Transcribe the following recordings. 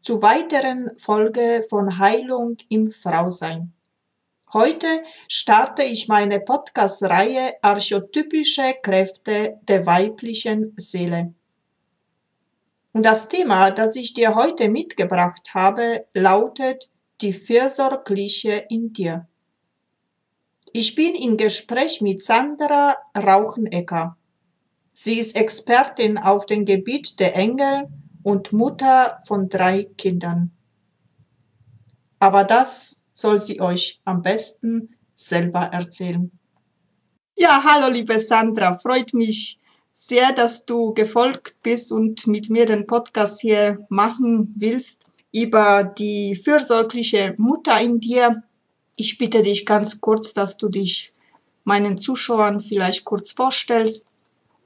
zu weiteren Folge von Heilung im Frausein. Heute starte ich meine Podcast-Reihe Archetypische Kräfte der weiblichen Seele. Und das Thema, das ich dir heute mitgebracht habe, lautet die Fürsorgliche in dir. Ich bin im Gespräch mit Sandra Rauchenecker. Sie ist Expertin auf dem Gebiet der Engel und Mutter von drei Kindern. Aber das soll sie euch am besten selber erzählen. Ja, hallo liebe Sandra, freut mich sehr, dass du gefolgt bist und mit mir den Podcast hier machen willst über die fürsorgliche Mutter in dir. Ich bitte dich ganz kurz, dass du dich meinen Zuschauern vielleicht kurz vorstellst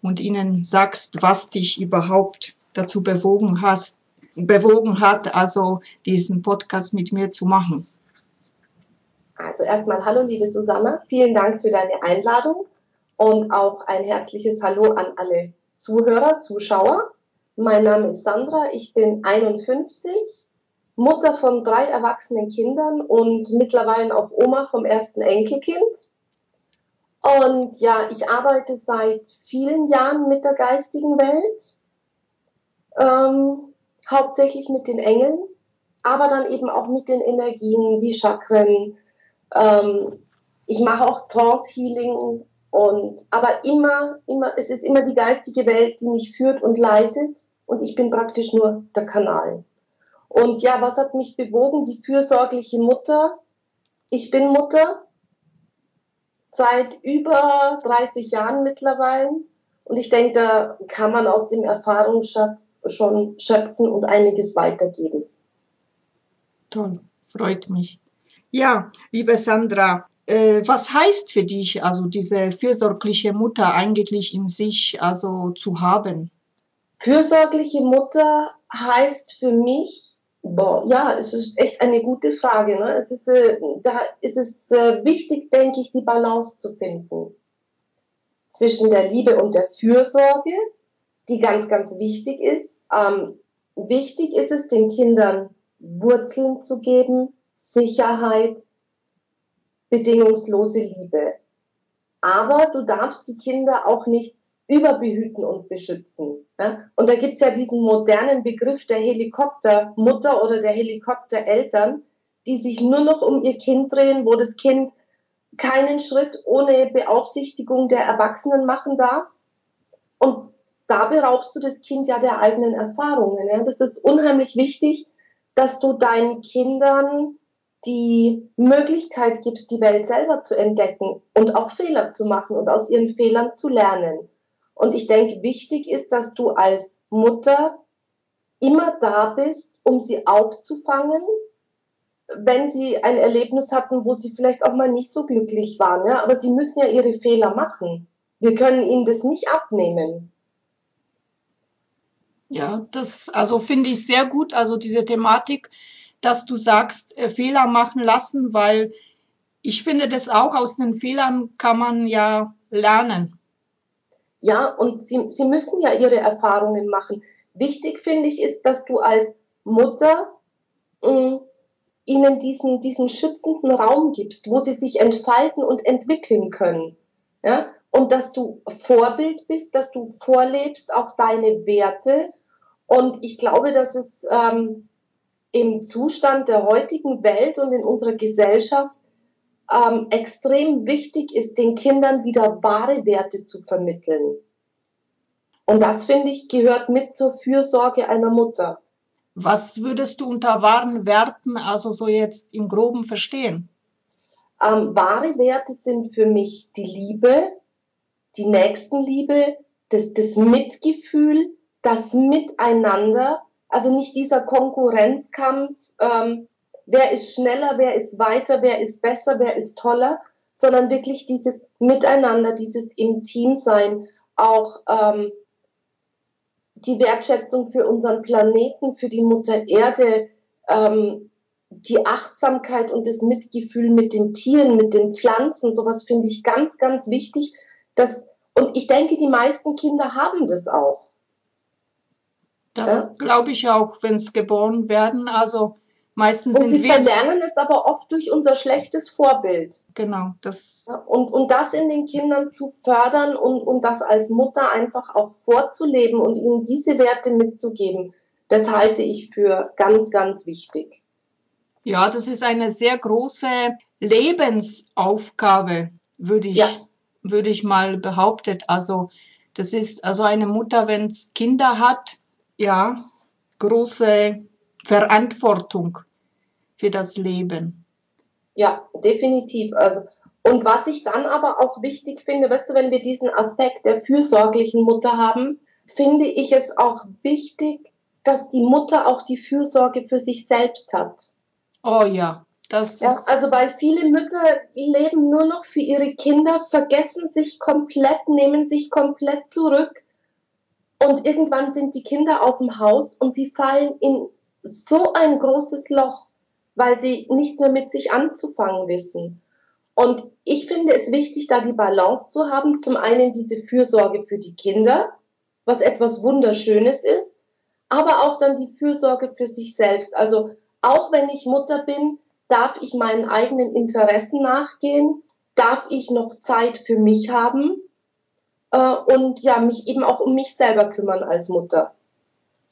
und ihnen sagst, was dich überhaupt dazu bewogen hast, bewogen hat, also diesen Podcast mit mir zu machen. Also erstmal hallo liebe Susanne, vielen Dank für deine Einladung und auch ein herzliches Hallo an alle Zuhörer, Zuschauer. Mein Name ist Sandra, ich bin 51 Mutter von drei erwachsenen Kindern und mittlerweile auch Oma vom ersten Enkelkind. Und ja, ich arbeite seit vielen Jahren mit der geistigen Welt, ähm, hauptsächlich mit den Engeln, aber dann eben auch mit den Energien wie Chakren. Ähm, ich mache auch Trance-Healing und aber immer, immer, es ist immer die geistige Welt, die mich führt und leitet und ich bin praktisch nur der Kanal. Und ja, was hat mich bewogen? Die fürsorgliche Mutter. Ich bin Mutter seit über 30 Jahren mittlerweile. Und ich denke, da kann man aus dem Erfahrungsschatz schon schöpfen und einiges weitergeben. Toll, freut mich. Ja, liebe Sandra, äh, was heißt für dich also diese fürsorgliche Mutter eigentlich in sich also zu haben? Fürsorgliche Mutter heißt für mich, Boah, ja, es ist echt eine gute Frage. Ne? Es ist, äh, da ist es äh, wichtig, denke ich, die Balance zu finden zwischen der Liebe und der Fürsorge, die ganz, ganz wichtig ist. Ähm, wichtig ist es, den Kindern Wurzeln zu geben, Sicherheit, bedingungslose Liebe. Aber du darfst die Kinder auch nicht überbehüten und beschützen. Ja? Und da gibt's ja diesen modernen Begriff der Helikoptermutter oder der Helikoptereltern, die sich nur noch um ihr Kind drehen, wo das Kind keinen Schritt ohne Beaufsichtigung der Erwachsenen machen darf. Und da beraubst du das Kind ja der eigenen Erfahrungen. Ja? Das ist unheimlich wichtig, dass du deinen Kindern die Möglichkeit gibst, die Welt selber zu entdecken und auch Fehler zu machen und aus ihren Fehlern zu lernen. Und ich denke, wichtig ist, dass du als Mutter immer da bist, um sie aufzufangen, wenn sie ein Erlebnis hatten, wo sie vielleicht auch mal nicht so glücklich waren. Ja? Aber sie müssen ja ihre Fehler machen. Wir können ihnen das nicht abnehmen. Ja, das also finde ich sehr gut, also diese Thematik, dass du sagst, äh, Fehler machen lassen, weil ich finde das auch aus den Fehlern kann man ja lernen. Ja, und sie, sie müssen ja ihre Erfahrungen machen. Wichtig finde ich ist, dass du als Mutter mh, mm, ihnen diesen, diesen schützenden Raum gibst, wo sie sich entfalten und entwickeln können. Ja? und dass du Vorbild bist, dass du vorlebst auch deine Werte. Und ich glaube, dass es ähm, im Zustand der heutigen Welt und in unserer Gesellschaft ähm, extrem wichtig ist, den Kindern wieder wahre Werte zu vermitteln. Und das, finde ich, gehört mit zur Fürsorge einer Mutter. Was würdest du unter wahren Werten also so jetzt im groben verstehen? Ähm, wahre Werte sind für mich die Liebe, die Nächstenliebe, das, das Mitgefühl, das Miteinander, also nicht dieser Konkurrenzkampf, ähm, wer ist schneller, wer ist weiter, wer ist besser, wer ist toller, sondern wirklich dieses Miteinander, dieses Intimsein, auch ähm, die Wertschätzung für unseren Planeten, für die Mutter Erde, ähm, die Achtsamkeit und das Mitgefühl mit den Tieren, mit den Pflanzen, sowas finde ich ganz, ganz wichtig. Dass, und ich denke, die meisten Kinder haben das auch. Das ja? glaube ich auch, wenn es geboren werden. Also Meistens und sind sie verlernen es aber oft durch unser schlechtes Vorbild. Genau, das. Und, und das in den Kindern zu fördern und, und das als Mutter einfach auch vorzuleben und ihnen diese Werte mitzugeben, das halte ich für ganz, ganz wichtig. Ja, das ist eine sehr große Lebensaufgabe, würde ich, ja. würde ich mal behauptet. Also, das ist also eine Mutter, wenn es Kinder hat, ja, große Verantwortung für das Leben. Ja, definitiv. Also, und was ich dann aber auch wichtig finde, weißt du, wenn wir diesen Aspekt der fürsorglichen Mutter haben, finde ich es auch wichtig, dass die Mutter auch die Fürsorge für sich selbst hat. Oh ja, das ja, ist. Also, weil viele Mütter leben nur noch für ihre Kinder, vergessen sich komplett, nehmen sich komplett zurück. Und irgendwann sind die Kinder aus dem Haus und sie fallen in so ein großes Loch, weil sie nichts mehr mit sich anzufangen wissen. Und ich finde es wichtig, da die Balance zu haben. Zum einen diese Fürsorge für die Kinder, was etwas Wunderschönes ist, aber auch dann die Fürsorge für sich selbst. Also auch wenn ich Mutter bin, darf ich meinen eigenen Interessen nachgehen, darf ich noch Zeit für mich haben äh, und ja, mich eben auch um mich selber kümmern als Mutter.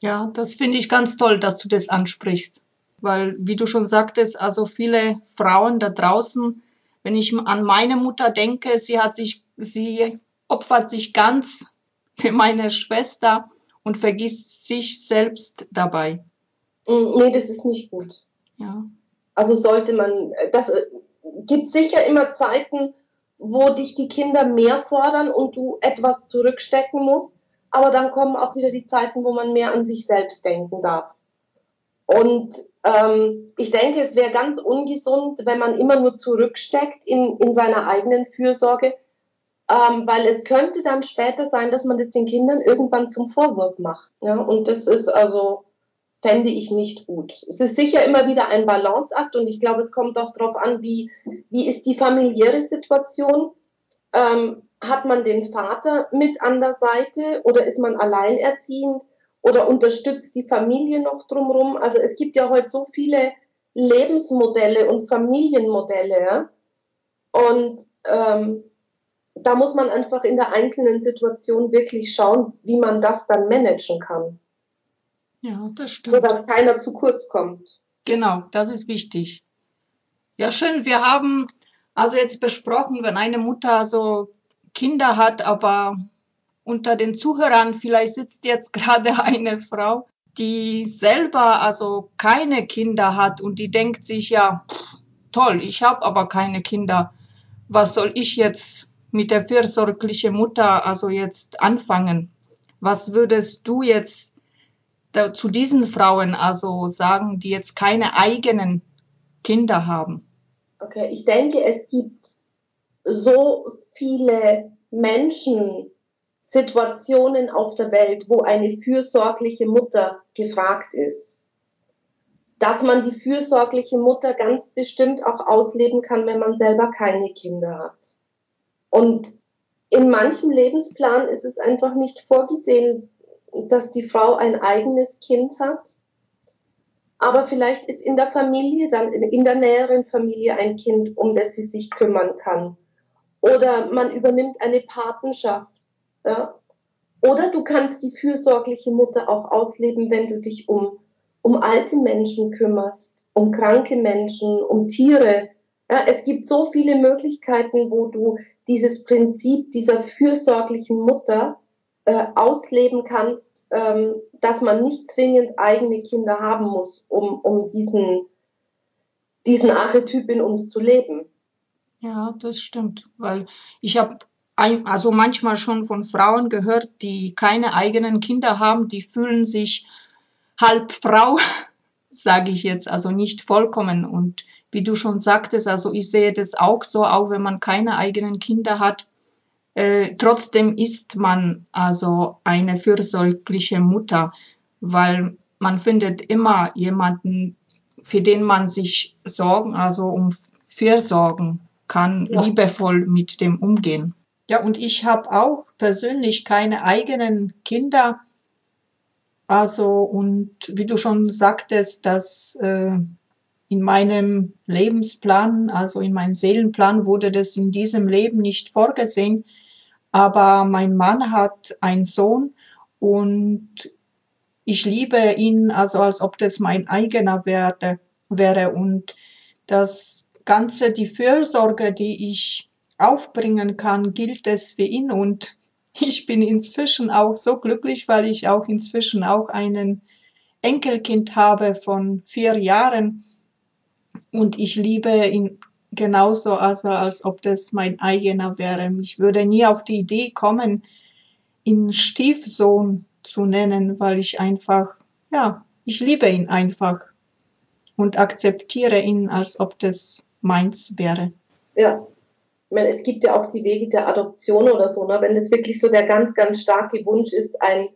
Ja, das finde ich ganz toll, dass du das ansprichst. Weil, wie du schon sagtest, also viele Frauen da draußen, wenn ich an meine Mutter denke, sie hat sich, sie opfert sich ganz für meine Schwester und vergisst sich selbst dabei. Mm, nee, das ist nicht gut. Ja. Also sollte man, das äh, gibt sicher immer Zeiten, wo dich die Kinder mehr fordern und du etwas zurückstecken musst aber dann kommen auch wieder die Zeiten, wo man mehr an sich selbst denken darf. Und ähm, ich denke, es wäre ganz ungesund, wenn man immer nur zurücksteckt in, in seiner eigenen Fürsorge, ähm, weil es könnte dann später sein, dass man das den Kindern irgendwann zum Vorwurf macht. Ja? Und das ist also, fände ich nicht gut. Es ist sicher immer wieder ein Balanceakt und ich glaube, es kommt auch darauf an, wie, wie ist die familiäre Situation. Ähm, hat man den Vater mit an der Seite oder ist man alleinerziehend oder unterstützt die Familie noch drumherum? Also es gibt ja heute so viele Lebensmodelle und Familienmodelle. Ja? Und ähm, da muss man einfach in der einzelnen Situation wirklich schauen, wie man das dann managen kann. Ja, das stimmt. Sodass keiner zu kurz kommt. Genau, das ist wichtig. Ja, schön. Wir haben also jetzt besprochen, wenn eine Mutter so Kinder hat, aber unter den Zuhörern vielleicht sitzt jetzt gerade eine Frau, die selber also keine Kinder hat und die denkt sich ja, toll, ich habe aber keine Kinder. Was soll ich jetzt mit der fürsorglichen Mutter also jetzt anfangen? Was würdest du jetzt da, zu diesen Frauen also sagen, die jetzt keine eigenen Kinder haben? Okay, ich denke, es gibt so viele Menschen, Situationen auf der Welt, wo eine fürsorgliche Mutter gefragt ist. Dass man die fürsorgliche Mutter ganz bestimmt auch ausleben kann, wenn man selber keine Kinder hat. Und in manchem Lebensplan ist es einfach nicht vorgesehen, dass die Frau ein eigenes Kind hat. Aber vielleicht ist in der Familie dann, in der näheren Familie ein Kind, um das sie sich kümmern kann. Oder man übernimmt eine Patenschaft. Ja? Oder du kannst die fürsorgliche Mutter auch ausleben, wenn du dich um, um alte Menschen kümmerst, um kranke Menschen, um Tiere. Ja, es gibt so viele Möglichkeiten, wo du dieses Prinzip dieser fürsorglichen Mutter äh, ausleben kannst, ähm, dass man nicht zwingend eigene Kinder haben muss, um, um diesen, diesen Archetyp in uns zu leben. Ja, das stimmt, weil ich habe also manchmal schon von Frauen gehört, die keine eigenen Kinder haben, die fühlen sich halb Frau, sage ich jetzt, also nicht vollkommen. Und wie du schon sagtest, also ich sehe das auch so, auch wenn man keine eigenen Kinder hat, äh, trotzdem ist man also eine fürsorgliche Mutter, weil man findet immer jemanden, für den man sich sorgen, also um Fürsorgen kann, ja. liebevoll mit dem umgehen. Ja, und ich habe auch persönlich keine eigenen Kinder. Also, und wie du schon sagtest, dass äh, in meinem Lebensplan, also in meinem Seelenplan, wurde das in diesem Leben nicht vorgesehen. Aber mein Mann hat einen Sohn und ich liebe ihn, also als ob das mein eigener wäre. wäre. Und das Ganze, die Fürsorge, die ich aufbringen kann, gilt es für ihn. Und ich bin inzwischen auch so glücklich, weil ich auch inzwischen auch einen Enkelkind habe von vier Jahren. Und ich liebe ihn genauso, also als ob das mein eigener wäre. Ich würde nie auf die Idee kommen, ihn Stiefsohn zu nennen, weil ich einfach, ja, ich liebe ihn einfach und akzeptiere ihn, als ob das meins wäre. Ja, ich meine, es gibt ja auch die Wege der Adoption oder so, ne? wenn das wirklich so der ganz, ganz starke Wunsch ist, ein,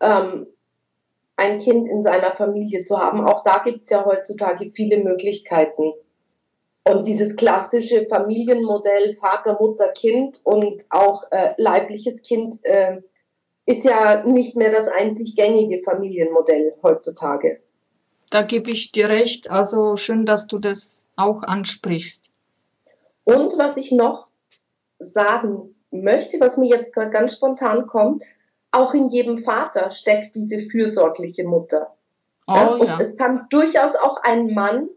ähm, ein Kind in seiner Familie zu haben. Auch da gibt es ja heutzutage viele Möglichkeiten. Und dieses klassische Familienmodell Vater, Mutter, Kind und auch äh, leibliches Kind äh, ist ja nicht mehr das einzig gängige Familienmodell heutzutage. Da gebe ich dir recht. Also schön, dass du das auch ansprichst. Und was ich noch sagen möchte, was mir jetzt gerade ganz spontan kommt, auch in jedem Vater steckt diese fürsorgliche Mutter. Oh, ja? Und ja. es kann durchaus auch ein Mann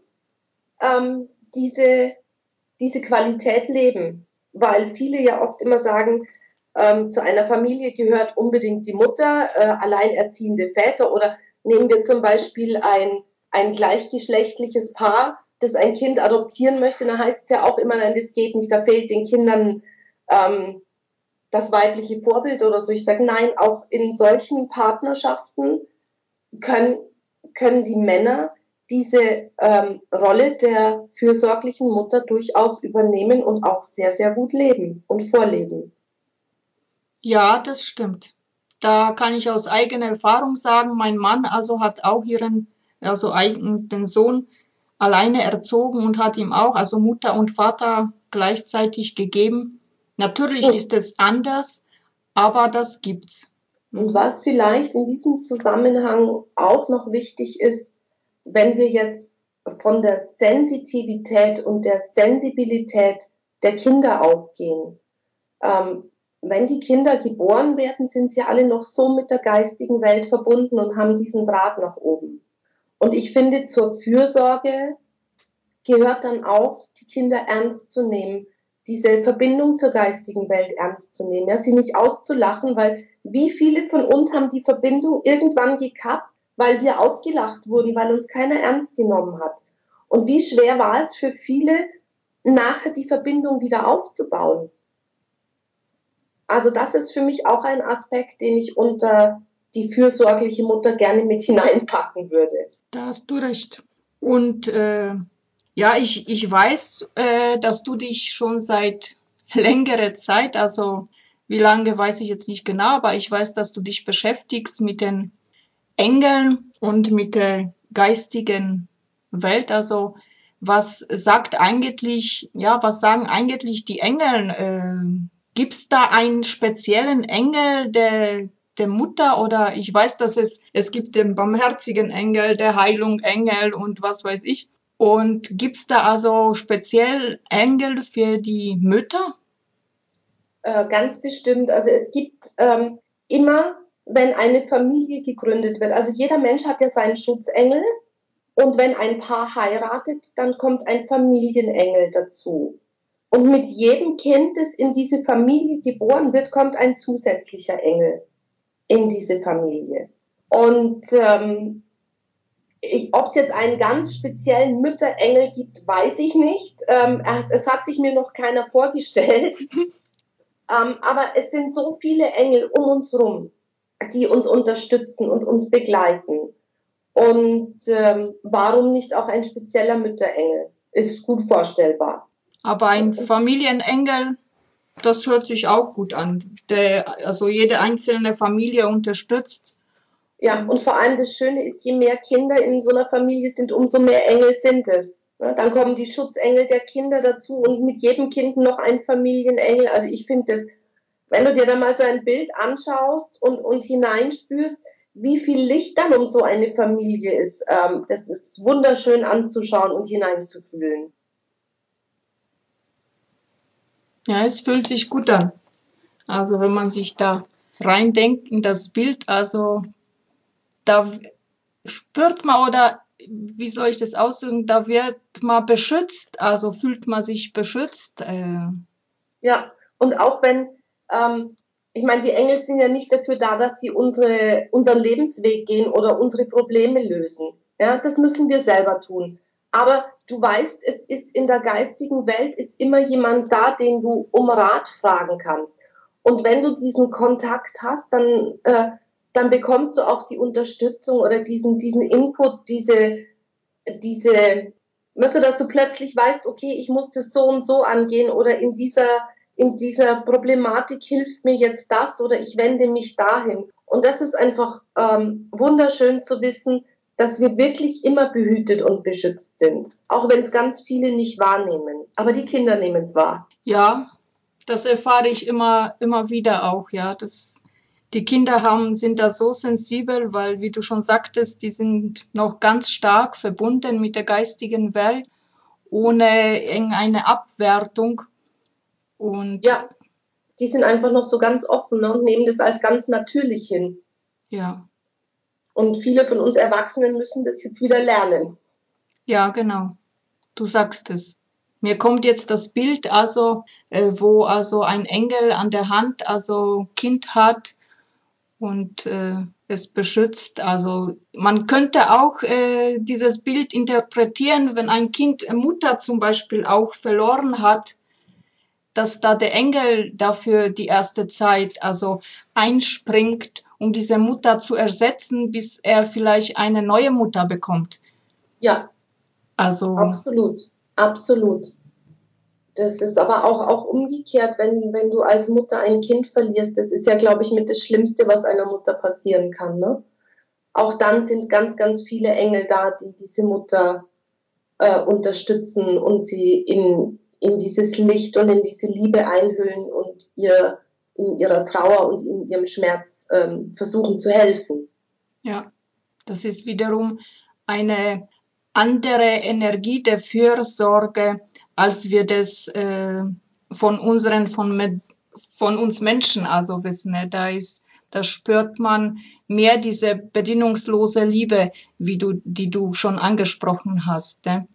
ähm, diese, diese Qualität leben. Weil viele ja oft immer sagen, ähm, zu einer Familie gehört unbedingt die Mutter, äh, alleinerziehende Väter oder nehmen wir zum Beispiel ein, ein gleichgeschlechtliches Paar, das ein Kind adoptieren möchte, dann heißt es ja auch immer, nein, das geht nicht, da fehlt den Kindern ähm, das weibliche Vorbild oder so. Ich sage, nein, auch in solchen Partnerschaften können, können die Männer diese ähm, Rolle der fürsorglichen Mutter durchaus übernehmen und auch sehr, sehr gut leben und vorleben. Ja, das stimmt. Da kann ich aus eigener Erfahrung sagen, mein Mann also hat auch ihren, also eigen, den Sohn alleine erzogen und hat ihm auch, also Mutter und Vater gleichzeitig gegeben. Natürlich ja. ist es anders, aber das gibt's. Und was vielleicht in diesem Zusammenhang auch noch wichtig ist, wenn wir jetzt von der Sensitivität und der Sensibilität der Kinder ausgehen, ähm, wenn die Kinder geboren werden, sind sie alle noch so mit der geistigen Welt verbunden und haben diesen Draht nach oben. Und ich finde, zur Fürsorge gehört dann auch, die Kinder ernst zu nehmen, diese Verbindung zur geistigen Welt ernst zu nehmen, ja, sie nicht auszulachen, weil wie viele von uns haben die Verbindung irgendwann gekappt weil wir ausgelacht wurden, weil uns keiner ernst genommen hat. Und wie schwer war es für viele, nachher die Verbindung wieder aufzubauen. Also das ist für mich auch ein Aspekt, den ich unter die fürsorgliche Mutter gerne mit hineinpacken würde. Da hast du recht. Und äh, ja, ich, ich weiß, äh, dass du dich schon seit längerer Zeit, also wie lange weiß ich jetzt nicht genau, aber ich weiß, dass du dich beschäftigst mit den Engeln und mit der geistigen Welt. Also was sagt eigentlich, ja, was sagen eigentlich die Engel? Äh, Gibt es da einen speziellen Engel der, der Mutter oder ich weiß, dass es, es gibt den barmherzigen Engel, der Heilung Engel und was weiß ich. Und gibt es da also speziell Engel für die Mütter? Äh, ganz bestimmt. Also es gibt ähm, immer, wenn eine Familie gegründet wird, also jeder Mensch hat ja seinen Schutzengel und wenn ein Paar heiratet, dann kommt ein Familienengel dazu. Und mit jedem Kind, das in diese Familie geboren wird, kommt ein zusätzlicher Engel in diese Familie. Und ähm, ob es jetzt einen ganz speziellen Mütterengel gibt, weiß ich nicht. Ähm, es, es, hat sich mir noch keiner vorgestellt. ähm, aber es sind so viele Engel um uns rum, die uns unterstützen und uns begleiten. Und ähm, warum nicht auch ein spezieller Mütterengel? Ist gut vorstellbar. Aber ein Familienengel, das hört sich auch gut an, der also jede einzelne Familie unterstützt. Ja, und vor allem das Schöne ist, je mehr Kinder in so einer Familie sind, umso mehr Engel sind es. Dann kommen die Schutzengel der Kinder dazu und mit jedem Kind noch ein Familienengel. Also ich finde das, wenn du dir da mal so ein Bild anschaust und, und hineinspürst, wie viel Licht dann um so eine Familie ist. Ähm, das ist wunderschön anzuschauen und hineinzufühlen. Ja, es fühlt sich gut an. Also wenn man sich da reindenkt in das Bild, also da spürt man oder wie soll ich das ausdrücken, da wird man beschützt, also fühlt man sich beschützt. Äh. Ja, und auch wenn ähm, ich meine, die Engel sind ja nicht dafür da, dass sie unsere, unseren Lebensweg gehen oder unsere Probleme lösen. Ja, das müssen wir selber tun. Aber du weißt, es ist in der geistigen Welt ist immer jemand da, den du um Rat fragen kannst. Und wenn du diesen Kontakt hast, dann, äh, dann bekommst du auch die Unterstützung oder diesen, diesen Input, diese, diese, weißt du, dass du plötzlich weißt, okay, ich muss das so und so angehen oder in dieser, in dieser Problematik hilft mir jetzt das oder ich wende mich dahin. Und das ist einfach ähm, wunderschön zu wissen, dass wir wirklich immer behütet und beschützt sind, auch wenn es ganz viele nicht wahrnehmen. Aber die Kinder nehmen es wahr. Ja, das erfahre ich immer, immer wieder auch, ja. Das, die Kinder haben, sind da so sensibel, weil, wie du schon sagtest, die sind noch ganz stark verbunden mit der geistigen Welt, ohne irgendeine Abwertung. Und ja, die sind einfach noch so ganz offen und nehmen das als ganz natürlich hin. Ja. Und viele von uns Erwachsenen müssen das jetzt wieder lernen. Ja, genau. Du sagst es. Mir kommt jetzt das Bild, also äh, wo also ein Engel an der Hand, also Kind hat und äh, es beschützt. Also man könnte auch äh, dieses Bild interpretieren, wenn ein Kind Mutter zum Beispiel auch verloren hat, dass da der Engel dafür die erste Zeit also einspringt, um diese Mutter zu ersetzen, bis er vielleicht eine neue Mutter bekommt. Ja. Also. Absolut. Absolut. Das ist aber auch, auch umgekehrt, wenn, wenn du als Mutter ein Kind verlierst. Das ist ja, glaube ich, mit das Schlimmste, was einer Mutter passieren kann. Ne? Auch dann sind ganz, ganz viele Engel da, die diese Mutter äh, unterstützen und sie in, in dieses Licht und in diese Liebe einhüllen und ihr in ihrer Trauer und in ihrem Schmerz ähm, versuchen zu helfen. Ja, das ist wiederum eine andere Energie der Fürsorge, als wir das äh, von unseren, von, von uns Menschen also wissen. Ne? Da ist, da spürt man mehr diese bedingungslose Liebe, wie du, die du schon angesprochen hast. Ne?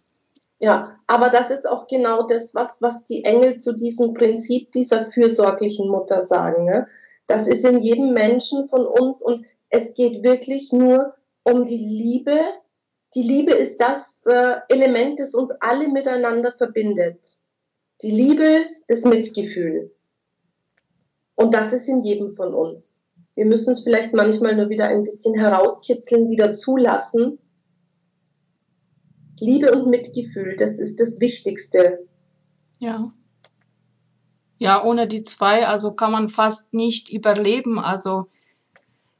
Ja, aber das ist auch genau das, was, was die Engel zu diesem Prinzip dieser fürsorglichen Mutter sagen. Ne? Das ist in jedem Menschen von uns und es geht wirklich nur um die Liebe. Die Liebe ist das äh, Element, das uns alle miteinander verbindet. Die Liebe, das Mitgefühl. Und das ist in jedem von uns. Wir müssen es vielleicht manchmal nur wieder ein bisschen herauskitzeln, wieder zulassen Liebe und Mitgefühl, das ist das Wichtigste. Ja. Ja, ohne die zwei, also kann man fast nicht überleben. Also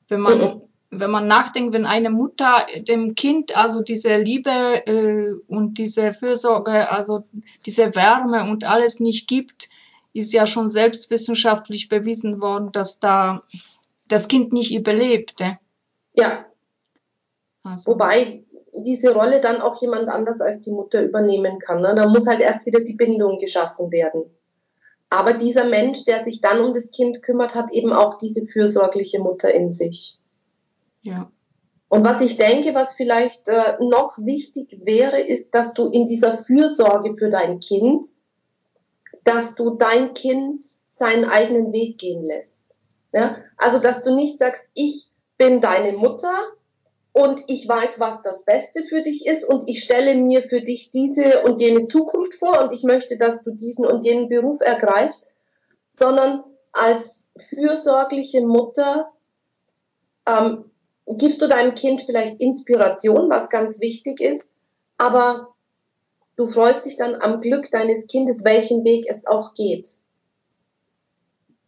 wenn man, mhm. wenn man nachdenkt, wenn eine Mutter dem Kind also diese Liebe äh, und diese Fürsorge, also diese Wärme und alles nicht gibt, ist ja schon selbstwissenschaftlich bewiesen worden, dass da das Kind nicht überlebte. Ja. Also. Wobei diese Rolle dann auch jemand anders als die Mutter übernehmen kann. Ne? Da muss halt erst wieder die Bindung geschaffen werden. Aber dieser Mensch, der sich dann um das Kind kümmert, hat eben auch diese fürsorgliche Mutter in sich. Ja. Und was ich denke, was vielleicht äh, noch wichtig wäre, ist, dass du in dieser Fürsorge für dein Kind, dass du dein Kind seinen eigenen Weg gehen lässt. Ja? Also, dass du nicht sagst, ich bin deine Mutter und ich weiß, was das Beste für dich ist und ich stelle mir für dich diese und jene Zukunft vor und ich möchte, dass du diesen und jenen Beruf ergreifst, sondern als fürsorgliche Mutter ähm, gibst du deinem Kind vielleicht Inspiration, was ganz wichtig ist, aber du freust dich dann am Glück deines Kindes, welchen Weg es auch geht.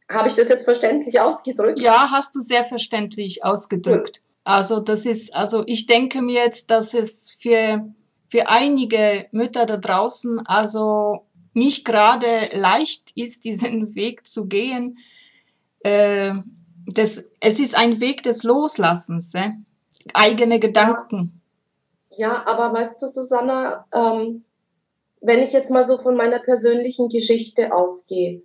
Habe ich das jetzt verständlich ausgedrückt? Ja, hast du sehr verständlich ausgedrückt. Gut. Also das ist, also ich denke mir jetzt, dass es für, für einige Mütter da draußen also nicht gerade leicht ist, diesen Weg zu gehen. Äh, das, es ist ein Weg des Loslassens, äh? eigene Gedanken. Ja, aber weißt du, Susanna, ähm, wenn ich jetzt mal so von meiner persönlichen Geschichte ausgehe,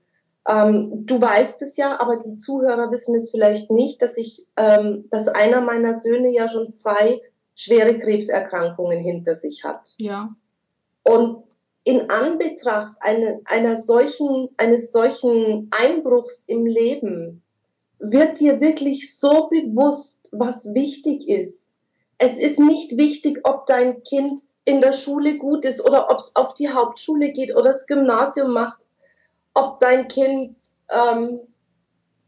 ähm, du weißt es ja, aber die Zuhörer wissen es vielleicht nicht, dass ich, ähm, dass einer meiner Söhne ja schon zwei schwere Krebserkrankungen hinter sich hat. Ja. Und in Anbetracht eine, einer solchen, eines solchen Einbruchs im Leben wird dir wirklich so bewusst, was wichtig ist. Es ist nicht wichtig, ob dein Kind in der Schule gut ist oder ob es auf die Hauptschule geht oder das Gymnasium macht, ob dein Kind, ähm,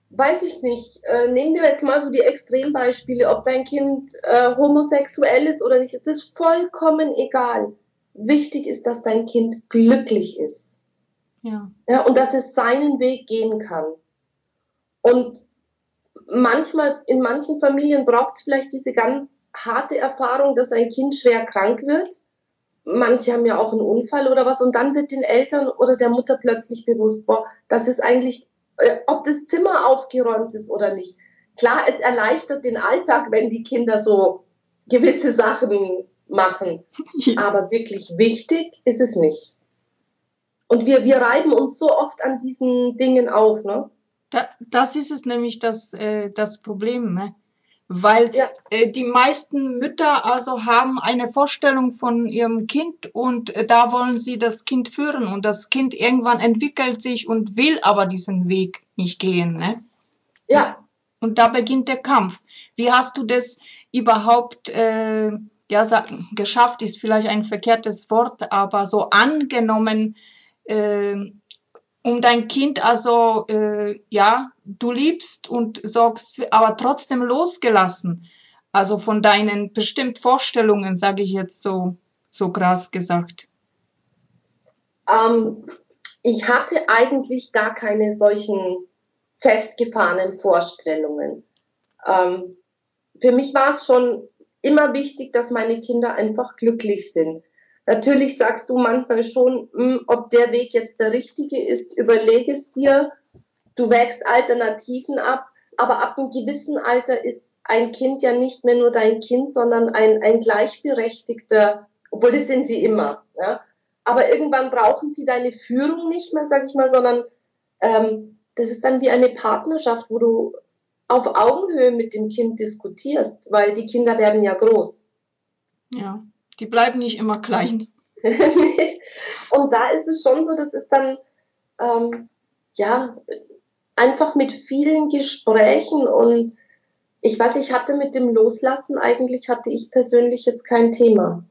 weiß ich nicht, äh, nehmen wir jetzt mal so die Extrembeispiele, ob dein Kind äh, homosexuell ist oder nicht, es ist vollkommen egal. Wichtig ist, dass dein Kind glücklich ist. Ja. ja und dass es seinen Weg gehen kann. Und manchmal, in manchen Familien braucht es vielleicht diese ganz harte Erfahrung, dass ein Kind schwer krank wird. Manche haben ja auch einen Unfall oder was und dann wird den Eltern oder der Mutter plötzlich bewusst, boah, das ist eigentlich, äh, ob das Zimmer aufgeräumt ist oder nicht. Klar, es erleichtert den Alltag, wenn die Kinder so gewisse Sachen machen. Aber wirklich wichtig ist es nicht. Und wir, wir reiben uns so oft an diesen Dingen auf, ne? Da, das ist es nämlich das, äh, das Problem, ne? Weil ja. äh, die meisten Mütter also haben eine Vorstellung von ihrem Kind und äh, da wollen sie das Kind führen und das Kind irgendwann entwickelt sich und will aber diesen Weg nicht gehen. Ne? Ja. Und da beginnt der Kampf. Wie hast du das überhaupt äh, ja, geschafft, ist vielleicht ein verkehrtes Wort, aber so angenommen, äh, um dein Kind also, äh, ja, du liebst und sorgst, aber trotzdem losgelassen. Also von deinen bestimmt Vorstellungen, sage ich jetzt so, so krass gesagt. Ähm, ich hatte eigentlich gar keine solchen festgefahrenen Vorstellungen. Ähm, für mich war es schon immer wichtig, dass meine Kinder einfach glücklich sind. Natürlich sagst du manchmal schon, mh, hm, ob der Weg jetzt der richtige ist, überlege es dir. Du wägst Alternativen ab, aber ab einem gewissen Alter ist ein Kind ja nicht mehr nur dein Kind, sondern ein, ein gleichberechtigter, obwohl das sind sie immer. Ja? Aber irgendwann brauchen sie deine Führung nicht mehr, sag ich mal, sondern ähm, das ist dann wie eine Partnerschaft, wo du auf Augenhöhe mit dem Kind diskutierst, weil die Kinder werden ja groß. Ja. Die bleiben nicht immer klein. und da ist es schon so, das ist dann, ähm, ja, einfach mit vielen Gesprächen und ich weiß, ich hatte mit dem Loslassen eigentlich, hatte ich persönlich jetzt kein Thema.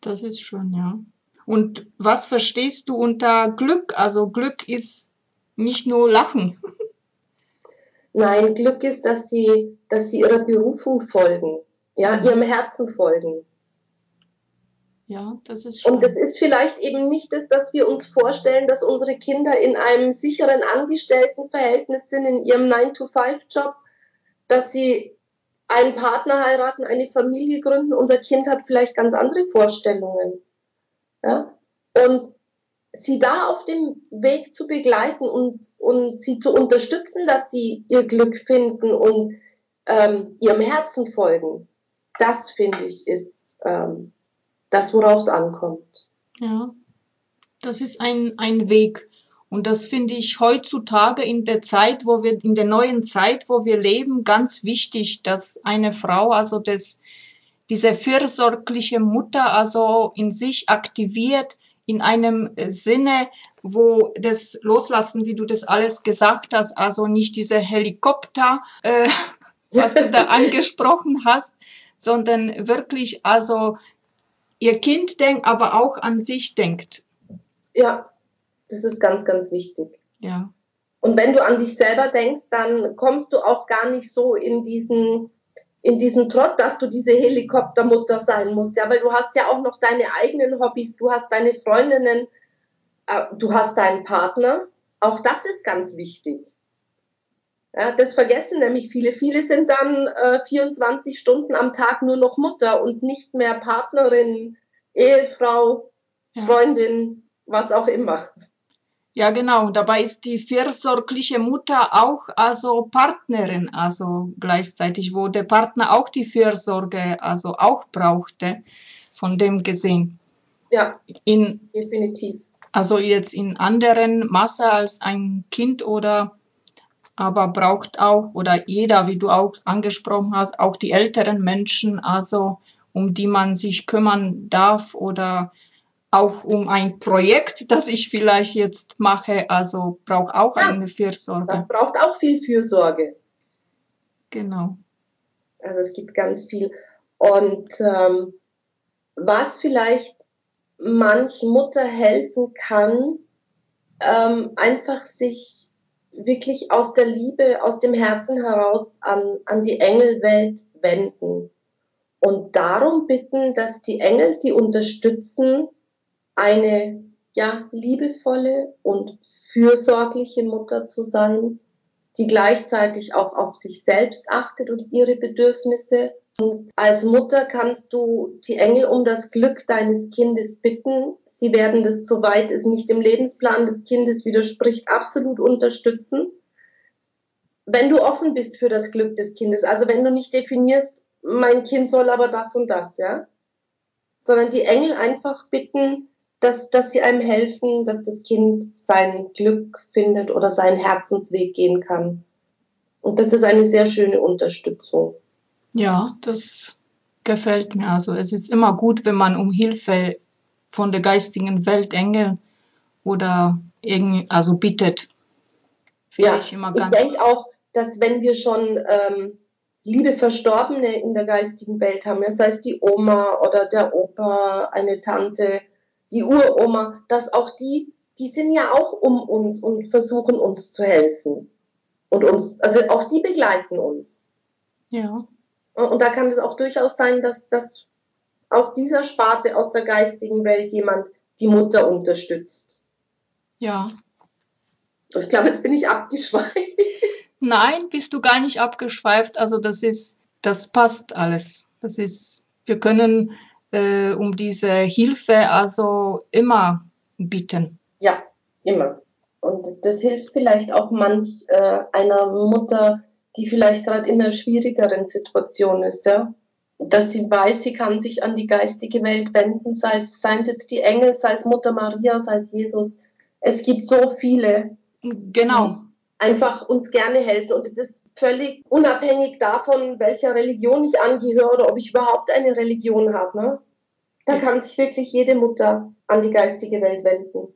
Das ist schon, ja. Und was verstehst du unter Glück? Also Glück ist nicht nur Lachen. Nein, Glück ist, dass sie, dass sie ihrer Berufung folgen, ja, mhm. ihrem Herzen folgen. Ja, das ist schön. Und das ist vielleicht eben nicht das, dass wir uns vorstellen, dass unsere Kinder in einem sicheren Angestelltenverhältnis sind, in ihrem 9-to-5-Job, dass sie einen Partner heiraten, eine Familie gründen. Unser Kind hat vielleicht ganz andere Vorstellungen. Ja? Und sie da auf dem Weg zu begleiten und, und sie zu unterstützen, dass sie ihr Glück finden und ähm, ihrem Herzen folgen, das finde ich ist ähm, das, worauf es ankommt. Ja, das ist ein, ein Weg. Und das finde ich heutzutage in der Zeit, wo wir, in der neuen Zeit, wo wir leben, ganz wichtig, dass eine Frau also das, diese fürsorgliche Mutter also in sich aktiviert, in einem Sinne, wo das Loslassen, wie du das alles gesagt hast, also nicht diese Helikopter, äh, was du da angesprochen hast, sondern wirklich also ihr Kind denkt, aber auch an sich denkt. Ja, das ist ganz, ganz wichtig. Ja. Und wenn du an dich selber denkst, dann kommst du auch gar nicht so in diesen, in diesen Trott, dass du diese Helikoptermutter sein musst. Ja, weil du hast ja auch noch deine eigenen Hobbys, du hast deine Freundinnen, äh, du hast deinen Partner. Auch das ist ganz wichtig. Ja, das vergessen nämlich viele. Viele sind dann äh, 24 Stunden am Tag nur noch Mutter und nicht mehr Partnerin, Ehefrau, Freundin, was auch immer. Ja, genau. Dabei ist die fürsorgliche Mutter auch also Partnerin, also gleichzeitig, wo der Partner auch die Fürsorge also auch brauchte, von dem gesehen. Ja, in, definitiv. Also jetzt in anderen Masse als ein Kind oder aber braucht auch oder jeder, wie du auch angesprochen hast, auch die älteren Menschen, also um die man sich kümmern darf oder auch um ein Projekt, das ich vielleicht jetzt mache, also braucht auch ja, eine Fürsorge. Das braucht auch viel Fürsorge. Genau. Also es gibt ganz viel. Und ähm, was vielleicht manch Mutter helfen kann, ähm, einfach sich wirklich aus der Liebe, aus dem Herzen heraus an, an die Engelwelt wenden und darum bitten, dass die Engel sie unterstützen, eine ja, liebevolle und fürsorgliche Mutter zu sein, die gleichzeitig auch auf sich selbst achtet und ihre Bedürfnisse. Und als Mutter kannst du die Engel um das Glück deines Kindes bitten. Sie werden das, soweit es nicht dem Lebensplan des Kindes widerspricht, absolut unterstützen. Wenn du offen bist für das Glück des Kindes, also wenn du nicht definierst, mein Kind soll aber das und das, ja, sondern die Engel einfach bitten, dass, dass sie einem helfen, dass das Kind sein Glück findet oder seinen Herzensweg gehen kann. Und das ist eine sehr schöne Unterstützung. Ja, das gefällt mir. Also es ist immer gut, wenn man um Hilfe von der geistigen Welt Engel oder irgendwie, also bittet. ja, ich, ich denke auch, dass wenn wir schon ähm, liebe Verstorbene in der geistigen Welt haben, sei es die Oma oder der Opa, eine Tante, die Uroma, dass auch die, die sind ja auch um uns und versuchen uns zu helfen. Und uns, also auch die begleiten uns. Ja. Und da kann es auch durchaus sein, dass, dass aus dieser Sparte, aus der geistigen Welt jemand die Mutter unterstützt. Ja. Ich glaube, jetzt bin ich abgeschweift. Nein, bist du gar nicht abgeschweift. Also das ist, das passt alles. Das ist, wir können äh, um diese Hilfe also immer bitten. Ja, immer. Und das, das hilft vielleicht auch manch äh, einer Mutter, die vielleicht gerade in einer schwierigeren Situation ist, ja. Dass sie weiß, sie kann sich an die geistige Welt wenden, sei es, seien es jetzt die Engel, sei es Mutter Maria, sei es Jesus. Es gibt so viele. Genau. einfach uns gerne helfen. Und es ist völlig unabhängig davon, welcher Religion ich angehöre oder ob ich überhaupt eine Religion habe. Ne? Da kann sich wirklich jede Mutter an die geistige Welt wenden.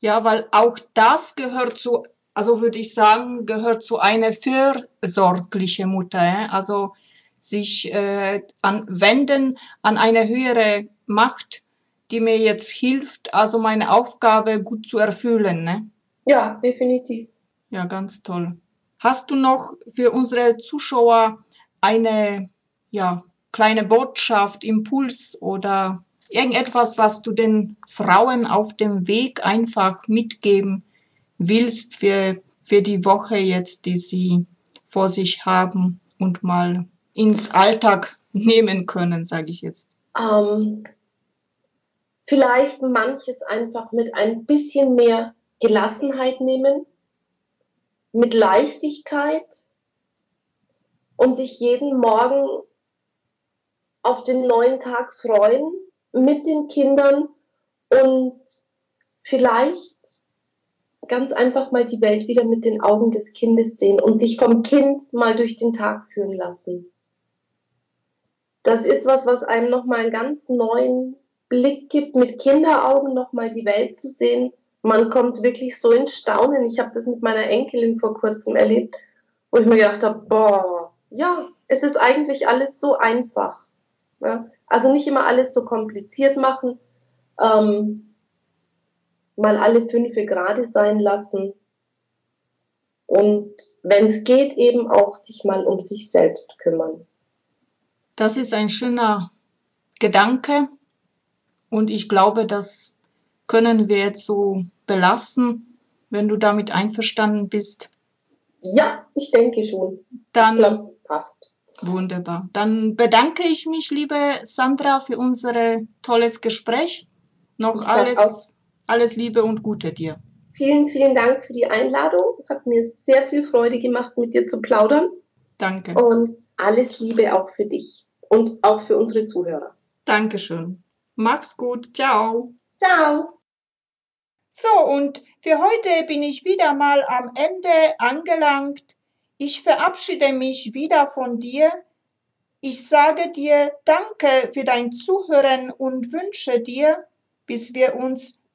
Ja, weil auch das gehört zu, also würde ich sagen, gehört zu einer fürsorgliche Mutter. Ja? Also sich äh, an, wenden an eine höhere Macht, die mir jetzt hilft, also meine Aufgabe gut zu erfüllen. Ne? Ja, definitiv. Ja, ganz toll. Hast du noch für unsere Zuschauer eine ja, kleine Botschaft, Impuls oder irgendetwas, was du den Frauen auf dem Weg einfach mitgeben willst für, für die Woche jetzt, die sie vor sich haben und mal ins Alltag nehmen können, sage ich jetzt? Ähm, vielleicht manches einfach mit ein bisschen mehr Gelassenheit nehmen, mit Leichtigkeit und sich jeden Morgen auf den neuen Tag freuen mit den Kindern und vielleicht ganz einfach mal die Welt wieder mit den Augen des Kindes sehen und sich vom Kind mal durch den Tag führen lassen. Das ist was, was einem nochmal einen ganz neuen Blick gibt, mit Kinderaugen nochmal die Welt zu sehen. Man kommt wirklich so ins Staunen. Ich habe das mit meiner Enkelin vor kurzem erlebt, wo ich mir gedacht habe, boah, ja, es ist eigentlich alles so einfach. Ja? Also nicht immer alles so kompliziert machen. Ähm, mal alle fünf Grade sein lassen und wenn es geht, eben auch sich mal um sich selbst kümmern. Das ist ein schöner Gedanke und ich glaube, das können wir jetzt so belassen, wenn du damit einverstanden bist. Ja, ich denke schon. Dann ich glaube, es passt. Wunderbar. Dann bedanke ich mich, liebe Sandra, für unser tolles Gespräch. Noch alles alles Liebe und Gute dir. Vielen, vielen Dank für die Einladung. Es hat mir sehr viel Freude gemacht, mit dir zu plaudern. Danke. Und alles Liebe auch für dich und auch für unsere Zuhörer. Dankeschön. Mach's gut. Ciao. Ciao. So, und für heute bin ich wieder mal am Ende angelangt. Ich verabschiede mich wieder von dir. Ich sage dir Danke für dein Zuhören und wünsche dir, bis wir uns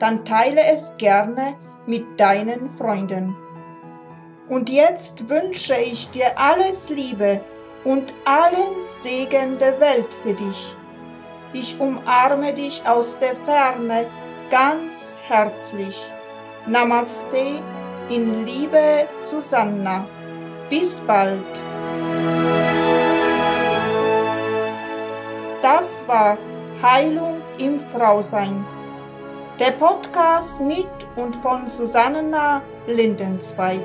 dann teile es gerne mit deinen Freunden. Und jetzt wünsche ich dir alles Liebe und allen Segen der Welt für dich. Ich umarme dich aus der Ferne ganz herzlich. Namaste in Liebe Susanna. Bis bald. Das war Heilung im Frausein. Der Podcast mit und von Susanna Lindenzweig.